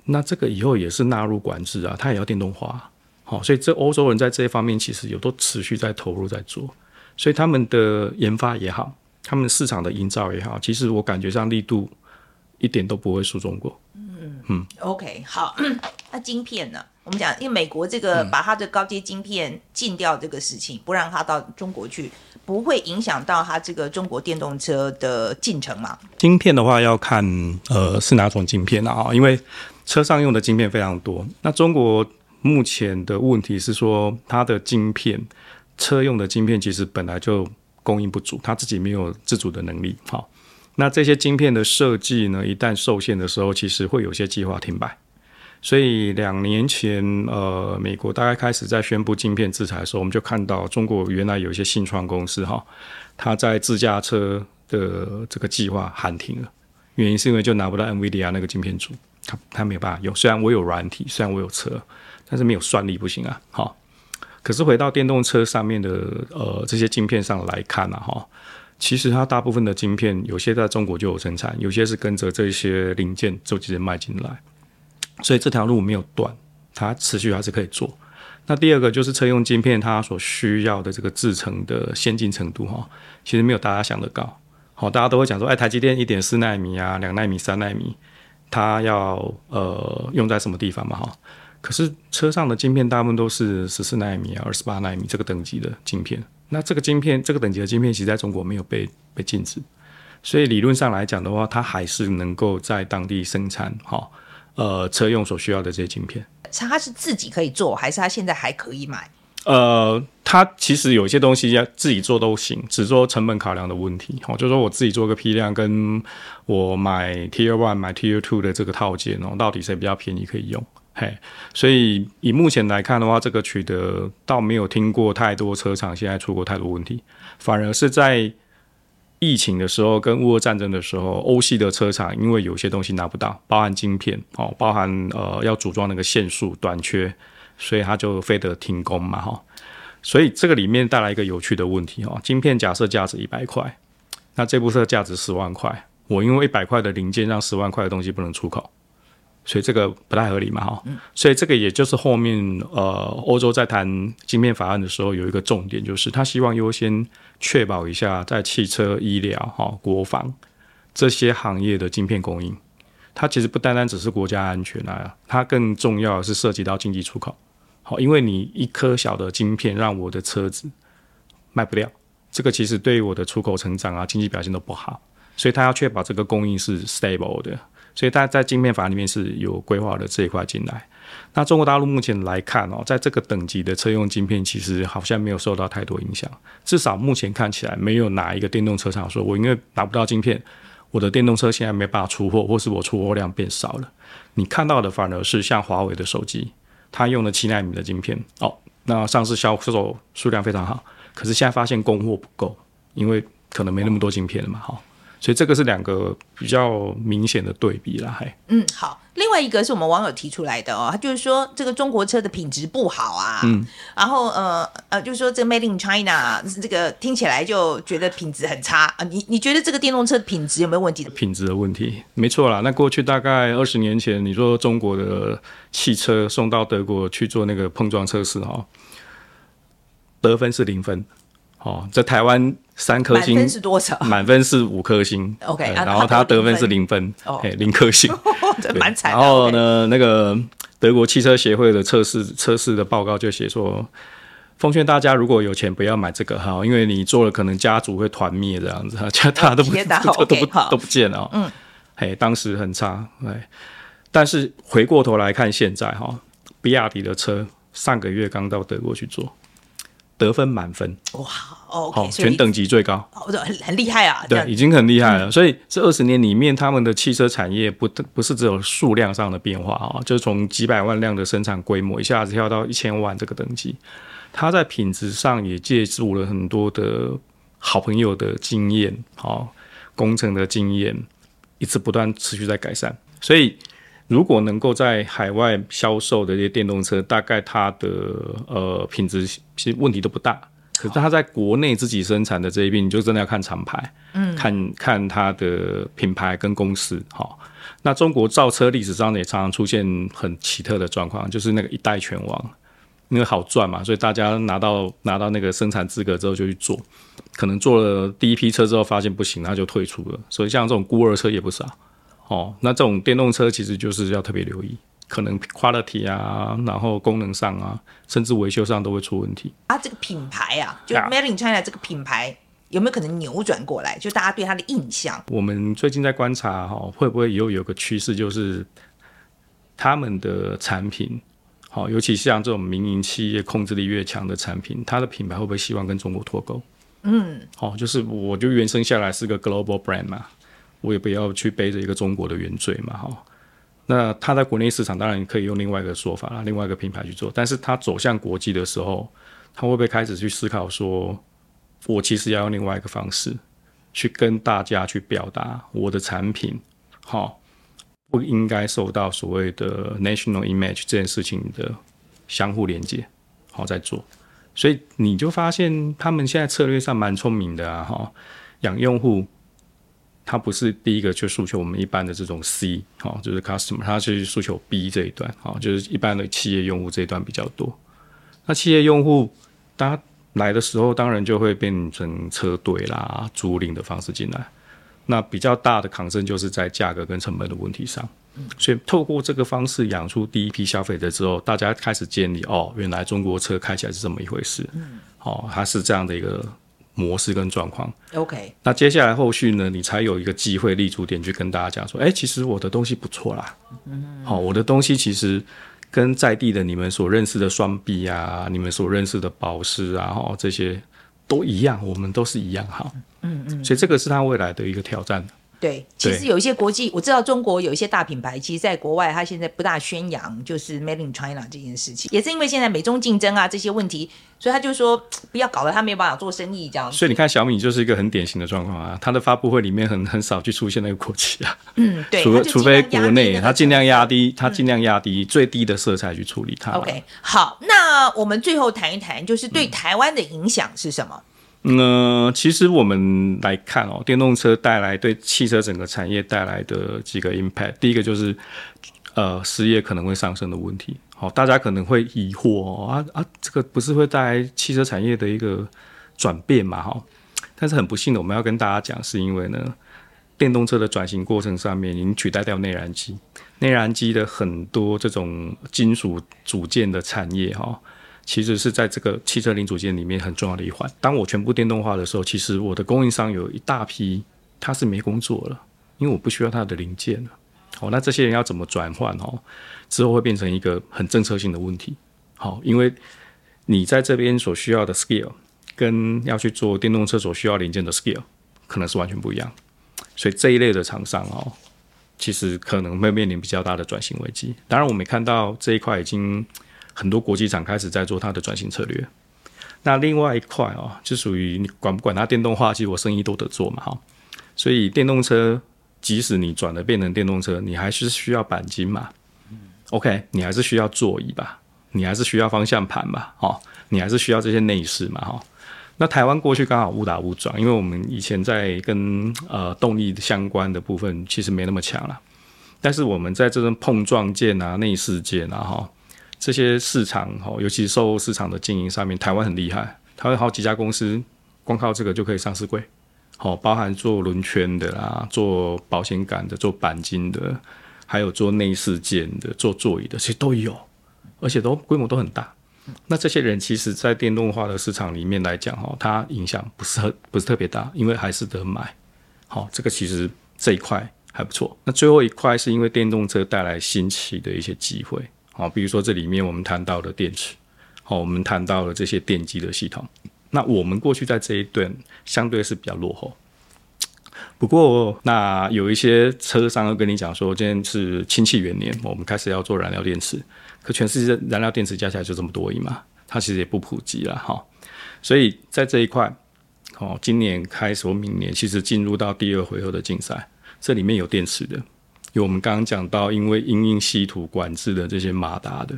那这个以后也是纳入管制啊，它也要电动化。好，所以这欧洲人在这一方面其实有都持续在投入在做。所以他们的研发也好，他们市场的营造也好，其实我感觉上力度一点都不会输中国。嗯嗯，OK，好。那晶片呢？我们讲，因为美国这个把它的高阶晶片禁掉这个事情，嗯、不让它到中国去，不会影响到它这个中国电动车的进程吗？晶片的话要看呃是哪种晶片啊，因为车上用的晶片非常多。那中国目前的问题是说它的晶片。车用的晶片其实本来就供应不足，它自己没有自主的能力。好，那这些晶片的设计呢，一旦受限的时候，其实会有些计划停摆。所以两年前，呃，美国大概开始在宣布晶片制裁的时候，我们就看到中国原来有一些新创公司哈，它在自驾车的这个计划喊停了，原因是因为就拿不到 NVIDIA 那个晶片组，它它没有办法用。虽然我有软体，虽然我有车，但是没有算力不行啊。好，可是回到电动车上面的呃这些晶片上来看啊，哈，其实它大部分的晶片有些在中国就有生产，有些是跟着这些零件就直接卖进来。所以这条路没有断，它持续还是可以做。那第二个就是车用晶片，它所需要的这个制程的先进程度哈，其实没有大家想的高。好，大家都会讲说，哎，台积电一点四纳米啊，两纳米、三纳米，它要呃用在什么地方嘛哈？可是车上的晶片大部分都是十四纳米啊、二十八纳米这个等级的晶片。那这个晶片这个等级的晶片，其实在中国没有被被禁止，所以理论上来讲的话，它还是能够在当地生产哈。呃，车用所需要的这些晶片，它是自己可以做，还是它现在还可以买？呃，它其实有些东西要自己做都行，只做成本考量的问题。哦，就是说我自己做个批量，跟我买 Tier One 买 Tier Two 的这个套件哦，到底谁比较便宜可以用？嘿，所以以目前来看的话，这个取得倒没有听过太多车厂现在出过太多问题，反而是在。疫情的时候跟乌俄战争的时候，欧系的车厂因为有些东西拿不到，包含晶片哦，包含呃要组装那个线束短缺，所以他就非得停工嘛哈。所以这个里面带来一个有趣的问题哈，晶片假设价值一百块，那这部车价值十万块，我因为一百块的零件让十万块的东西不能出口，所以这个不太合理嘛哈。所以这个也就是后面呃欧洲在谈晶片法案的时候有一个重点，就是他希望优先。确保一下在汽车、医疗、哈国防这些行业的晶片供应，它其实不单单只是国家安全啊，它更重要的是涉及到经济出口。好，因为你一颗小的晶片让我的车子卖不掉，这个其实对于我的出口成长啊、经济表现都不好，所以它要确保这个供应是 stable 的，所以它在晶片法里面是有规划的这一块进来。那中国大陆目前来看哦，在这个等级的车用晶片，其实好像没有受到太多影响。至少目前看起来，没有哪一个电动车厂说，我因为拿不到晶片，我的电动车现在没办法出货，或是我出货量变少了。你看到的反而是像华为的手机，它用了七纳米的晶片哦，那上市销售数量非常好，可是现在发现供货不够，因为可能没那么多晶片了嘛，哈。所以这个是两个比较明显的对比啦，还嗯好，另外一个是我们网友提出来的哦，他就是说这个中国车的品质不好啊，嗯，然后呃呃，就是说这个 Made in China 这个听起来就觉得品质很差啊，你你觉得这个电动车的品质有没有问题？品质的问题，没错啦。那过去大概二十年前，你说中国的汽车送到德国去做那个碰撞测试哈，得分是零分。哦，在台湾三颗星，满分是多少？满分是五颗星。OK，然后他得分是零分，哎，零颗星，这蛮惨。然后呢，那个德国汽车协会的测试测试的报告就写说，奉劝大家如果有钱不要买这个哈，因为你做了可能家族会团灭这样子，家大家都不都不都不见了。嗯，嘿，当时很差，哎，但是回过头来看现在哈，比亚迪的车上个月刚到德国去做。得分满分，哇，OK，好，全等级最高，很很厉害啊，对，已经很厉害了。嗯、所以这二十年里面，他们的汽车产业不不是只有数量上的变化啊，就是从几百万辆的生产规模一下子跳到一千万这个等级，它在品质上也借助了很多的好朋友的经验，好，工程的经验，一直不断持续在改善，所以。如果能够在海外销售的这些电动车，大概它的呃品质其实问题都不大。可是它在国内自己生产的这一边，你就真的要看厂牌，嗯，看看它的品牌跟公司。好，那中国造车历史上也常常出现很奇特的状况，就是那个一代拳王，因为好赚嘛，所以大家拿到拿到那个生产资格之后就去做，可能做了第一批车之后发现不行，他就退出了。所以像这种孤儿车也不少。哦，那这种电动车其实就是要特别留意，可能 quality 啊，然后功能上啊，甚至维修上都会出问题。啊，这个品牌啊，就 Made in China 这个品牌有没有可能扭转过来？就大家对它的印象？我们最近在观察哈、哦，会不会以后有个趋势，就是他们的产品，好、哦，尤其像这种民营企业控制力越强的产品，它的品牌会不会希望跟中国脱钩？嗯，好、哦，就是我就原生下来是个 global brand 嘛，我也不要去背着一个中国的原罪嘛，哈、那他在国内市场当然可以用另外一个说法啦，另外一个品牌去做，但是他走向国际的时候，他会不会开始去思考说，我其实要用另外一个方式去跟大家去表达我的产品，好、不应该受到所谓的 national image 这件事情的相互连接，好、在做，所以你就发现他们现在策略上蛮聪明的啊，哈、养用户。它不是第一个去诉求我们一般的这种 C，好，就是 customer，它是诉求 B 这一段，好，就是一般的企业用户这一段比较多。那企业用户，大家来的时候，当然就会变成车队啦、租赁的方式进来。那比较大的抗争就是在价格跟成本的问题上。所以透过这个方式养出第一批消费者之后，大家开始建立哦，原来中国车开起来是这么一回事。哦，它是这样的一个。模式跟状况，OK。那接下来后续呢？你才有一个机会立足点去跟大家讲说，哎、欸，其实我的东西不错啦。嗯，好，我的东西其实跟在地的你们所认识的双臂啊，你们所认识的宝石啊，哦，这些都一样，我们都是一样好。嗯嗯。所以这个是他未来的一个挑战。对，其实有一些国际，我知道中国有一些大品牌，其实在国外，它现在不大宣扬就是 Made in China 这件事情，也是因为现在美中竞争啊这些问题，所以他就说不要搞得他没有办法做生意这样。所以你看小米就是一个很典型的状况啊，它的发布会里面很 很少去出现那个国旗啊，嗯，对，除除非国内，它尽量压低，它尽量压低最低的色彩去处理它。OK，好，那我们最后谈一谈，就是对台湾的影响是什么？嗯那其实我们来看哦，电动车带来对汽车整个产业带来的几个 impact，第一个就是呃失业可能会上升的问题。好，大家可能会疑惑哦啊啊，这个不是会带来汽车产业的一个转变嘛？哈，但是很不幸的，我们要跟大家讲，是因为呢，电动车的转型过程上面已经取代掉内燃机，内燃机的很多这种金属组件的产业哈。其实是在这个汽车零组件里面很重要的一环。当我全部电动化的时候，其实我的供应商有一大批他是没工作了，因为我不需要他的零件了。好，那这些人要怎么转换？哦，之后会变成一个很政策性的问题。好，因为你在这边所需要的 skill 跟要去做电动车所需要零件的 skill 可能是完全不一样。所以这一类的厂商哦，其实可能会面临比较大的转型危机。当然，我们看到这一块已经。很多国际厂开始在做它的转型策略，那另外一块哦，就属于你管不管它电动化，其实我生意都得做嘛哈。所以电动车，即使你转了变成电动车，你还是需要钣金嘛。OK，你还是需要座椅吧，你还是需要方向盘吧，哈，你还是需要这些内饰嘛哈。那台湾过去刚好误打误撞，因为我们以前在跟呃动力相关的部分其实没那么强了，但是我们在这种碰撞件啊、内饰件啊哈。这些市场哈，尤其是售后市场的经营上面，台湾很厉害。台湾好几家公司，光靠这个就可以上市柜，好，包含做轮圈的啦，做保险杆的，做钣金的，还有做内饰件的，做座椅的，其实都有，而且都规模都很大。那这些人其实，在电动化的市场里面来讲，哈，它影响不是很不是特别大，因为还是得买。好，这个其实这一块还不错。那最后一块是因为电动车带来新奇的一些机会。好，比如说这里面我们谈到的电池，好，我们谈到了这些电机的系统。那我们过去在这一段相对是比较落后。不过，那有一些车商会跟你讲说，今天是氢气元年，我们开始要做燃料电池。可全世界燃料电池加起来就这么多亿嘛，它其实也不普及了哈。所以在这一块，哦，今年开始明年，其实进入到第二回合的竞赛，这里面有电池的。有我们刚刚讲到，因为因应稀土管制的这些马达的，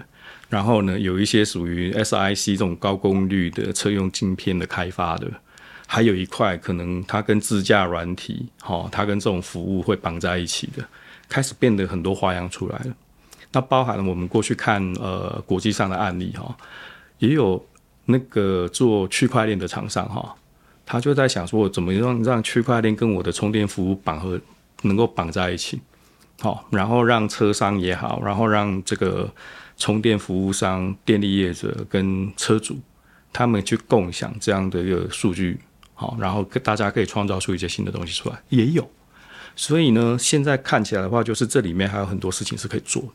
然后呢，有一些属于 SiC 这种高功率的车用晶片的开发的，还有一块可能它跟自驾软体，哈，它跟这种服务会绑在一起的，开始变得很多花样出来了。那包含了我们过去看呃国际上的案例哈，也有那个做区块链的厂商哈，他就在想说，我怎么让让区块链跟我的充电服务绑合能够绑在一起。好，然后让车商也好，然后让这个充电服务商、电力业者跟车主，他们去共享这样的一个数据，好，然后大家可以创造出一些新的东西出来，也有。所以呢，现在看起来的话，就是这里面还有很多事情是可以做的。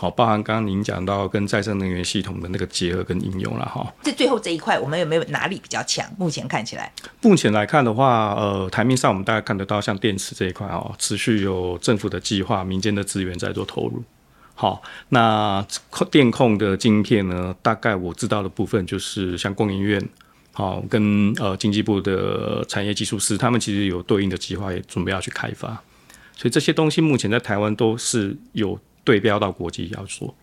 好，包含刚刚您讲到跟再生能源系统的那个结合跟应用了哈。这最后这一块，我们有没有哪里比较强？目前看起来，目前来看的话，呃，台面上我们大概看得到，像电池这一块哦，持续有政府的计划、民间的资源在做投入。好，那电控的晶片呢，大概我知道的部分就是像工研院，好，跟呃经济部的产业技术司，他们其实有对应的计划，也准备要去开发。所以这些东西目前在台湾都是有。对标到国际要做，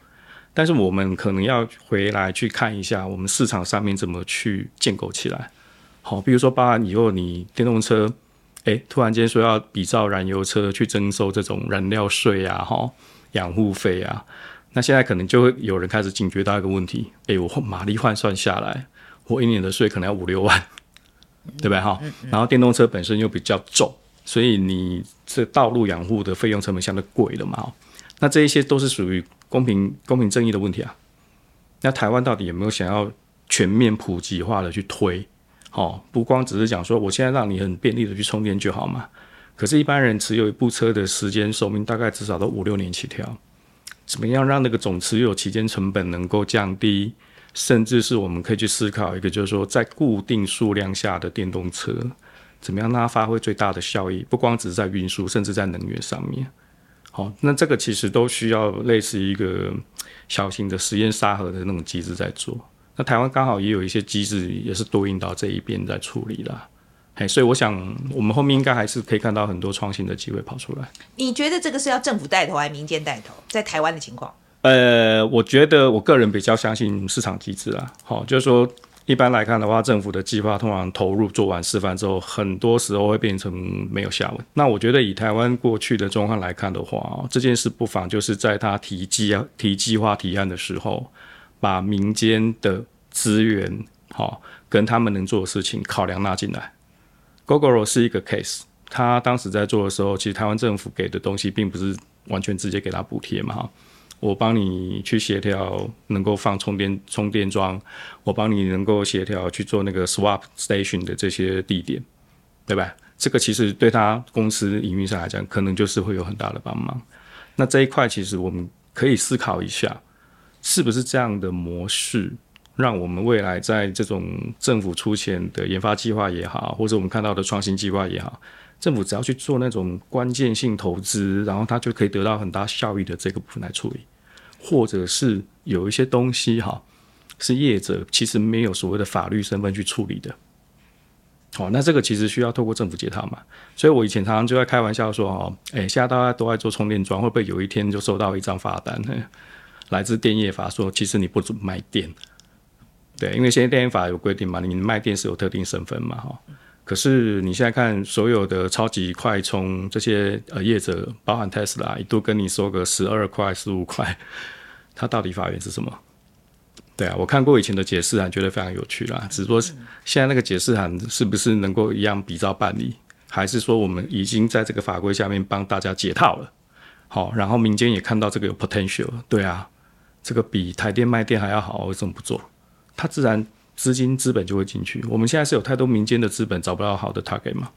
但是我们可能要回来去看一下，我们市场上面怎么去建构起来。好，比如说，包含以后你电动车，哎，突然间说要比照燃油车去征收这种燃料税啊，哈，养护费啊，那现在可能就会有人开始警觉到一个问题，哎，我马力换算下来，我一年的税可能要五六万，对吧？哈，然后电动车本身又比较重，所以你这道路养护的费用成本相对贵了嘛。那这一些都是属于公平、公平正义的问题啊。那台湾到底有没有想要全面普及化的去推？哦，不光只是讲说我现在让你很便利的去充电就好嘛。可是，一般人持有一部车的时间寿命大概至少都五六年起跳。怎么样让那个总持有期间成本能够降低？甚至是我们可以去思考一个，就是说在固定数量下的电动车，怎么样让它发挥最大的效益？不光只是在运输，甚至在能源上面。好，那这个其实都需要类似一个小型的实验沙盒的那种机制在做。那台湾刚好也有一些机制，也是对应到这一边在处理啦。嘿，所以我想我们后面应该还是可以看到很多创新的机会跑出来。你觉得这个是要政府带头还是民间带头？在台湾的情况？呃，我觉得我个人比较相信市场机制啦。好，就是说。一般来看的话，政府的计划通常投入做完示范之后，很多时候会变成没有下文。那我觉得以台湾过去的状况来看的话，这件事不妨就是在他提计提计划提案的时候，把民间的资源好跟他们能做的事情考量纳进来。Gogoro 是一个 case，他当时在做的时候，其实台湾政府给的东西并不是完全直接给他补贴嘛哈。我帮你去协调，能够放充电充电桩，我帮你能够协调去做那个 swap station 的这些地点，对吧？这个其实对他公司营运上来讲，可能就是会有很大的帮忙。那这一块其实我们可以思考一下，是不是这样的模式，让我们未来在这种政府出钱的研发计划也好，或者我们看到的创新计划也好。政府只要去做那种关键性投资，然后它就可以得到很大效益的这个部分来处理，或者是有一些东西哈，是业者其实没有所谓的法律身份去处理的。好，那这个其实需要透过政府解套嘛。所以我以前常常就在开玩笑说哦，诶，现在大家都在做充电桩，会不会有一天就收到一张罚单，来自电业法说，其实你不准卖电。对，因为现在电业法有规定嘛，你卖电是有特定身份嘛，哈。可是你现在看所有的超级快充这些呃业者，包含特斯拉，一度跟你说个十二块、十五块，它到底法源是什么？对啊，我看过以前的解释函，觉得非常有趣啦。只是说现在那个解释函是不是能够一样比照办理，还是说我们已经在这个法规下面帮大家解套了？好，然后民间也看到这个有 potential，对啊，这个比台电卖电还要好，为什么不做？它自然。资金资本就会进去。我们现在是有太多民间的资本找不到好的 target 嘛？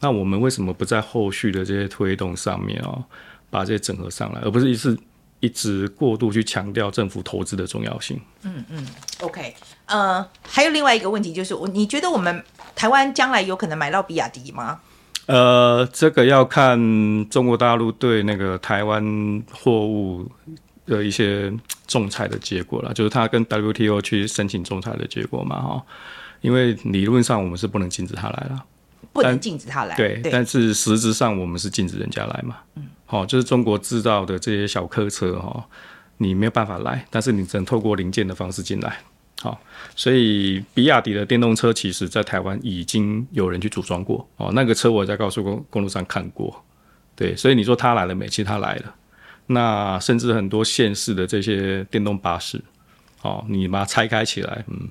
那我们为什么不在后续的这些推动上面哦，把这些整合上来，而不是一次一直过度去强调政府投资的重要性？嗯嗯，OK，呃，还有另外一个问题就是，我你觉得我们台湾将来有可能买到比亚迪吗？呃，这个要看中国大陆对那个台湾货物的一些。仲裁的结果了，就是他跟 WTO 去申请仲裁的结果嘛，哈，因为理论上我们是不能禁止他来了，不能禁止他来，对，对，但是实质上我们是禁止人家来嘛，嗯，好，就是中国制造的这些小客车哈，你没有办法来，但是你只能透过零件的方式进来，好，所以比亚迪的电动车其实在台湾已经有人去组装过，哦，那个车我在高速公公路上看过，对，所以你说他来了没？其实他来了。那甚至很多县市的这些电动巴士，哦，你把它拆开起来，嗯，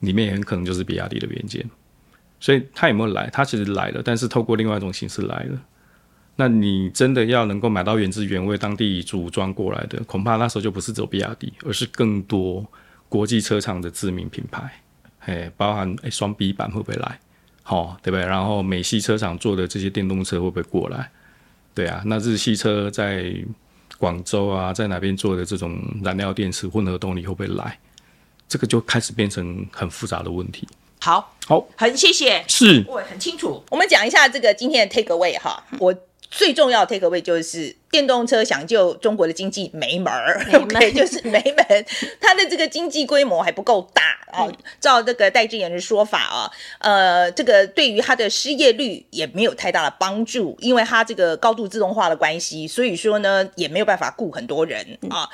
里面也很可能就是比亚迪的元件。所以它有没有来？它其实来了，但是透过另外一种形式来了。那你真的要能够买到原汁原味、当地组装过来的，恐怕那时候就不是走比亚迪，而是更多国际车厂的知名品牌，哎，包含哎双 B 版会不会来？好、对不对？然后美系车厂做的这些电动车会不会过来？对啊，那日系车在广州啊，在哪边做的这种燃料电池混合动力会不会来？这个就开始变成很复杂的问题。好，好，很谢谢，是，我很清楚。我们讲一下这个今天的 take away 哈，我。最重要的 take away 就是电动车想救中国的经济没门儿，OK，就是没门。它的这个经济规模还不够大啊。照这个戴志远的说法啊，呃，这个对于它的失业率也没有太大的帮助，因为它这个高度自动化的关系，所以说呢也没有办法雇很多人啊。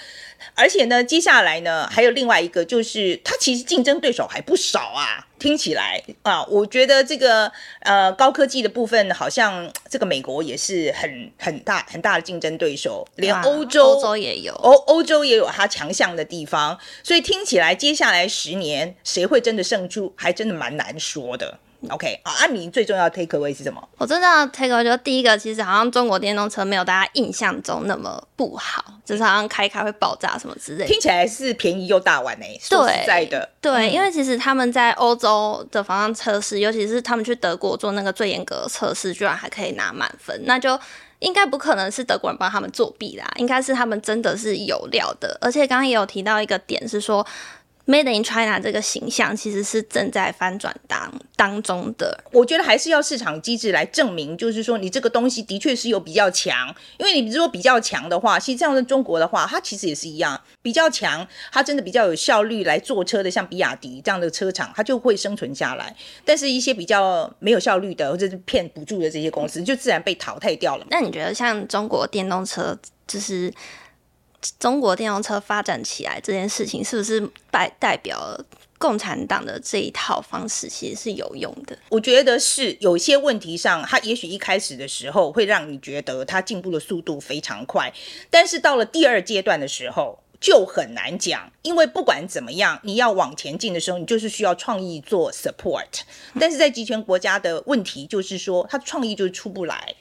而且呢，接下来呢还有另外一个，就是它其实竞争对手还不少啊。听起来啊，我觉得这个呃高科技的部分，好像这个美国也是很很大很大的竞争对手，连欧洲欧洲也有欧欧洲也有它强项的地方，所以听起来接下来十年谁会真的胜出，还真的蛮难说的。OK，好，阿明最重要的 take away 是什么？我真的 take away 就第一个，其实好像中国电动车没有大家印象中那么不好，就是好像开开会爆炸什么之类的。听起来是便宜又大碗哎、欸，说实在的，对，因为其实他们在欧洲的方向测试，尤其是他们去德国做那个最严格的测试，居然还可以拿满分，那就应该不可能是德国人帮他们作弊啦，应该是他们真的是有料的。而且刚刚也有提到一个点是说。Made in China 这个形象其实是正在翻转当当中的，我觉得还是要市场机制来证明，就是说你这个东西的确是有比较强，因为你如果比较强的话，其实这样的中国的话，它其实也是一样，比较强，它真的比较有效率来做车的，像比亚迪这样的车厂，它就会生存下来。但是，一些比较没有效率的或者是骗补助的这些公司，就自然被淘汰掉了。那你觉得像中国电动车，就是？中国电动车发展起来这件事情，是不是代代表共产党的这一套方式其实是有用的？我觉得是有些问题上，它也许一开始的时候会让你觉得它进步的速度非常快，但是到了第二阶段的时候就很难讲，因为不管怎么样，你要往前进的时候，你就是需要创意做 support，但是在集权国家的问题就是说，它创意就出不来。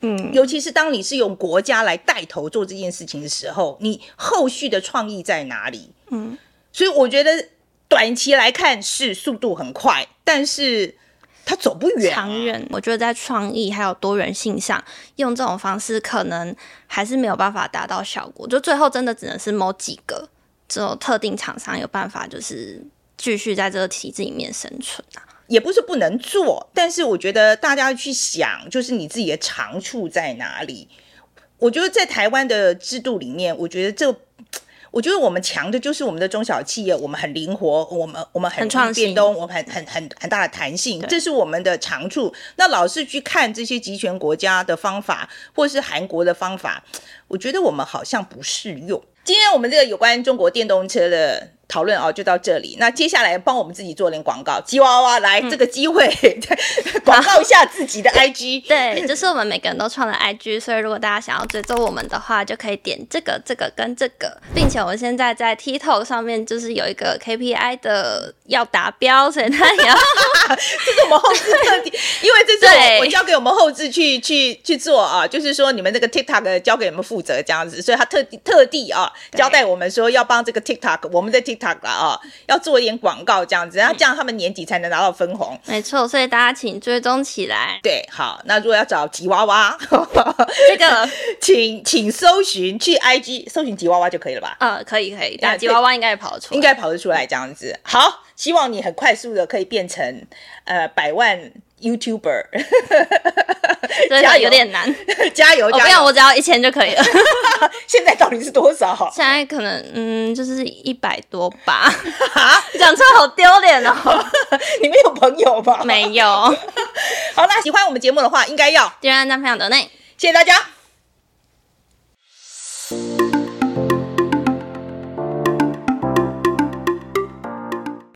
嗯，尤其是当你是用国家来带头做这件事情的时候，你后续的创意在哪里？嗯，所以我觉得短期来看是速度很快，但是它走不远啊。长远，我觉得在创意还有多元性上，用这种方式可能还是没有办法达到效果。就最后真的只能是某几个这种特定厂商有办法，就是继续在这个体制里面生存啊。也不是不能做，但是我觉得大家去想，就是你自己的长处在哪里。我觉得在台湾的制度里面，我觉得这，我觉得我们强的就是我们的中小企业，我们很灵活，我们我们很创变动，我们很很很很大的弹性，这是我们的长处。那老是去看这些集权国家的方法，或是韩国的方法，我觉得我们好像不适用。今天我们这个有关中国电动车的。讨论哦，就到这里。那接下来帮我们自己做点广告，吉娃娃来、嗯、这个机会 广告一下自己的 IG。对，就是我们每个人都创了 IG，所以如果大家想要追踪我们的话，就可以点这个、这个跟这个，并且我们现在在 TikTok 上面就是有一个 KPI 的要达标，所以他也要，这是我们后置特地，因为这是我，我交给我们后置去去去做啊，就是说你们这个 TikTok 交给你们负责这样子，所以他特地特地啊交代我们说要帮这个 TikTok 我们的 TikTok。了啊，要做一点广告这样子，然后这样他们年底才能拿到分红。没错，所以大家请追踪起来。对，好，那如果要找吉娃娃，这个 请请搜寻去 IG 搜寻吉娃娃就可以了吧？呃，可以可以，但吉娃娃应该也跑得出来，应该跑得出来这样子。好，希望你很快速的可以变成呃百万。YouTuber，加油，有点难，加油！不要，我只要一千就可以了。现在到底是多少？现在可能嗯，就是一百多吧。讲出来好丢脸哦！你们有朋友吗？没有。好，那喜欢我们节目的话，应该要点赞、分享、得内，谢谢大家。